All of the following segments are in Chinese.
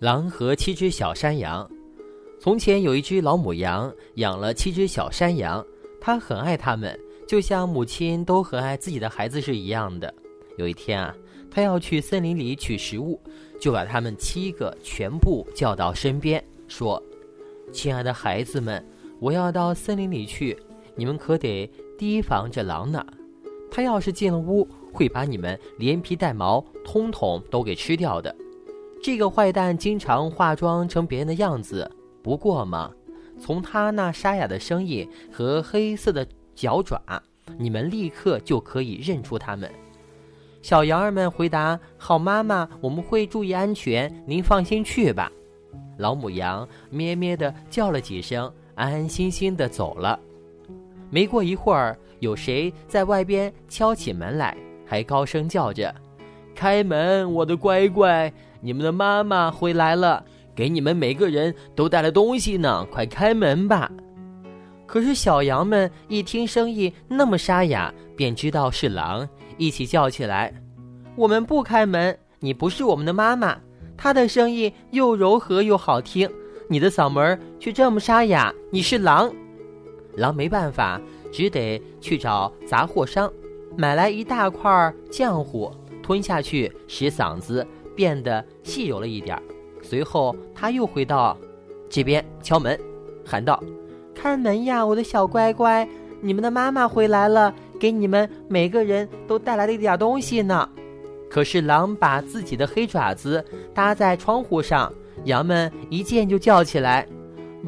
狼和七只小山羊。从前有一只老母羊，养了七只小山羊，它很爱它们，就像母亲都很爱自己的孩子是一样的。有一天啊，它要去森林里取食物，就把它们七个全部叫到身边，说：“亲爱的孩子们，我要到森林里去，你们可得提防着狼呢。他要是进了屋，会把你们连皮带毛通通都给吃掉的。”这个坏蛋经常化妆成别人的样子，不过嘛，从他那沙哑的声音和黑色的脚爪，你们立刻就可以认出他们。小羊儿们回答：“好妈妈，我们会注意安全，您放心去吧。”老母羊咩咩地叫了几声，安安心心地走了。没过一会儿，有谁在外边敲起门来，还高声叫着：“开门，我的乖乖！”你们的妈妈回来了，给你们每个人都带了东西呢，快开门吧！可是小羊们一听声音那么沙哑，便知道是狼，一起叫起来：“我们不开门！你不是我们的妈妈，她的声音又柔和又好听，你的嗓门却这么沙哑，你是狼！”狼没办法，只得去找杂货商，买来一大块浆糊，吞下去使嗓子。变得细柔了一点，随后他又回到这边敲门，喊道：“开门呀，我的小乖乖，你们的妈妈回来了，给你们每个人都带来了一点东西呢。”可是狼把自己的黑爪子搭在窗户上，羊们一见就叫起来：“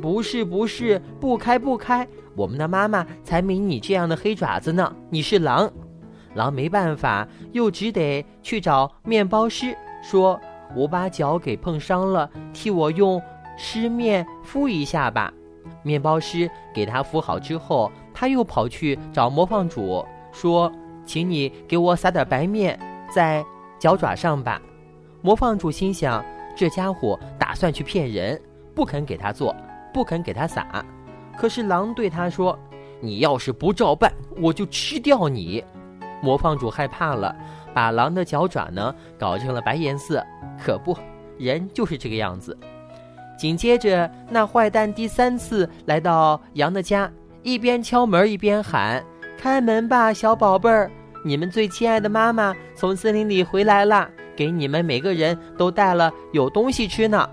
不是，不是，不开，不开！我们的妈妈才没你这样的黑爪子呢，你是狼。”狼没办法，又只得去找面包师。说：“我把脚给碰伤了，替我用湿面敷一下吧。”面包师给他敷好之后，他又跑去找磨坊主，说：“请你给我撒点白面在脚爪上吧。”磨坊主心想：这家伙打算去骗人，不肯给他做，不肯给他撒。可是狼对他说：“你要是不照办，我就吃掉你。”磨坊主害怕了。把狼的脚爪呢搞成了白颜色，可不，人就是这个样子。紧接着，那坏蛋第三次来到羊的家，一边敲门一边喊：“开门吧，小宝贝儿，你们最亲爱的妈妈从森林里回来了，给你们每个人都带了有东西吃呢。”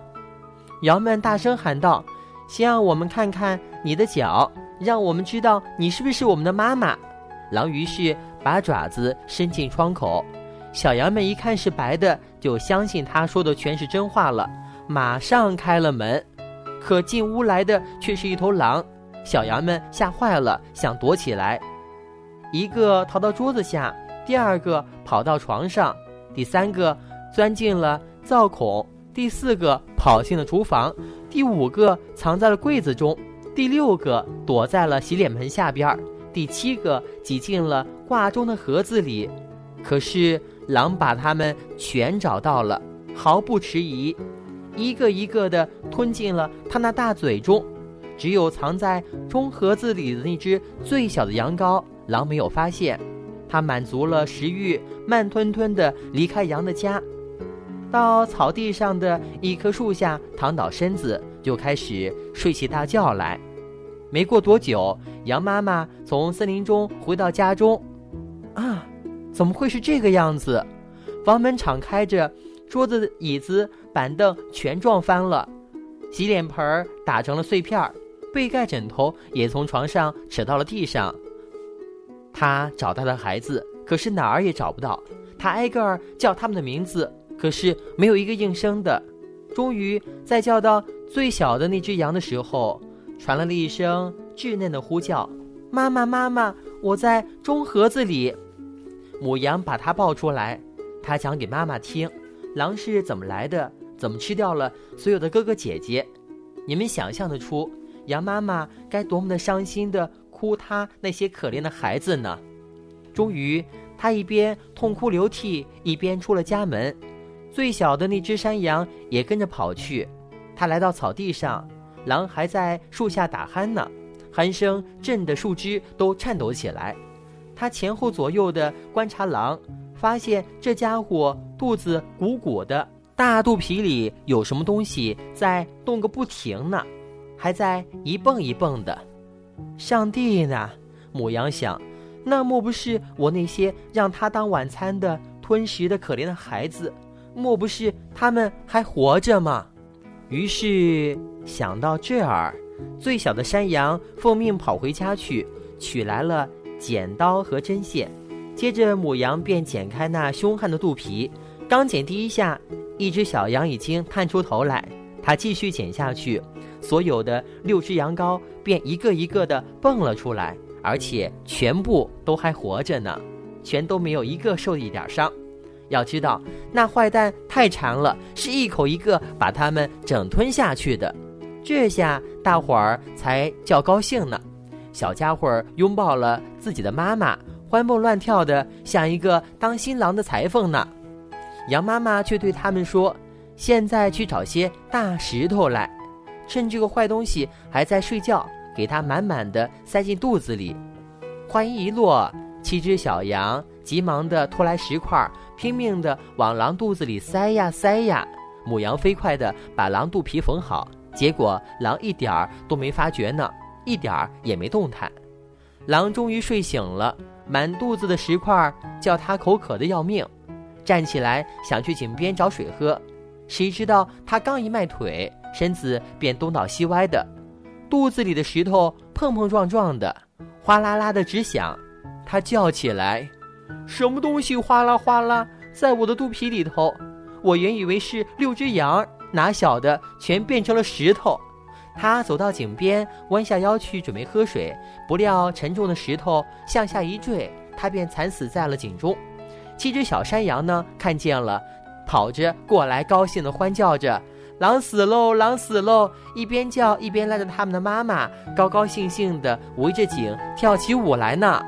羊们大声喊道：“先让我们看看你的脚，让我们知道你是不是我们的妈妈。”狼于是。把爪子伸进窗口，小羊们一看是白的，就相信他说的全是真话了，马上开了门。可进屋来的却是一头狼，小羊们吓坏了，想躲起来，一个逃到桌子下，第二个跑到床上，第三个钻进了灶孔，第四个跑进了厨房，第五个藏在了柜子中，第六个躲在了洗脸盆下边儿。第七个挤进了挂钟的盒子里，可是狼把它们全找到了，毫不迟疑，一个一个的吞进了他那大嘴中。只有藏在钟盒子里的那只最小的羊羔，狼没有发现。他满足了食欲，慢吞吞地离开羊的家，到草地上的一棵树下躺倒身子，就开始睡起大觉来。没过多久，羊妈妈从森林中回到家中，啊，怎么会是这个样子？房门敞开着，桌子、椅子、板凳全撞翻了，洗脸盆打成了碎片被盖、枕头也从床上扯到了地上。他找他的孩子，可是哪儿也找不到。他挨个儿叫他们的名字，可是没有一个应声的。终于在叫到最小的那只羊的时候。传来了一声稚嫩的呼叫：“妈妈，妈妈，我在钟盒子里。”母羊把它抱出来，它讲给妈妈听：狼是怎么来的，怎么吃掉了所有的哥哥姐姐。你们想象得出，羊妈妈该多么的伤心的哭她那些可怜的孩子呢？终于，她一边痛哭流涕，一边出了家门。最小的那只山羊也跟着跑去。它来到草地上。狼还在树下打鼾呢，鼾声震得树枝都颤抖起来。他前后左右的观察狼，发现这家伙肚子鼓鼓的，大肚皮里有什么东西在动个不停呢，还在一蹦一蹦的。上帝呢？母羊想，那莫不是我那些让他当晚餐的吞食的可怜的孩子？莫不是他们还活着吗？于是想到这儿，最小的山羊奉命跑回家去，取来了剪刀和针线。接着母羊便剪开那凶悍的肚皮，刚剪第一下，一只小羊已经探出头来。它继续剪下去，所有的六只羊羔便一个一个的蹦了出来，而且全部都还活着呢，全都没有一个受一点伤。要知道，那坏蛋太馋了，是一口一个把它们整吞下去的。这下大伙儿才叫高兴呢。小家伙儿拥抱了自己的妈妈。欢蹦乱跳的，像一个当新郎的裁缝呢。羊妈妈却对他们说：“现在去找些大石头来，趁这个坏东西还在睡觉，给它满满的塞进肚子里。”话音一落，七只小羊急忙地拖来石块，拼命地往狼肚子里塞呀塞呀。母羊飞快地把狼肚皮缝好，结果狼一点儿都没发觉呢，一点儿也没动弹。狼终于睡醒了。满肚子的石块叫它口渴的要命，站起来想去井边找水喝，谁知道他刚一迈腿，身子便东倒西歪的，肚子里的石头碰碰撞撞的，哗啦啦的直响。他叫起来：“什么东西哗啦哗啦在我的肚皮里头？我原以为是六只羊，哪晓得全变成了石头。”他走到井边，弯下腰去准备喝水，不料沉重的石头向下一坠，他便惨死在了井中。七只小山羊呢，看见了，跑着过来，高兴地欢叫着：“狼死喽，狼死喽！”一边叫一边拉着他们的妈妈，高高兴兴地围着井跳起舞来呢。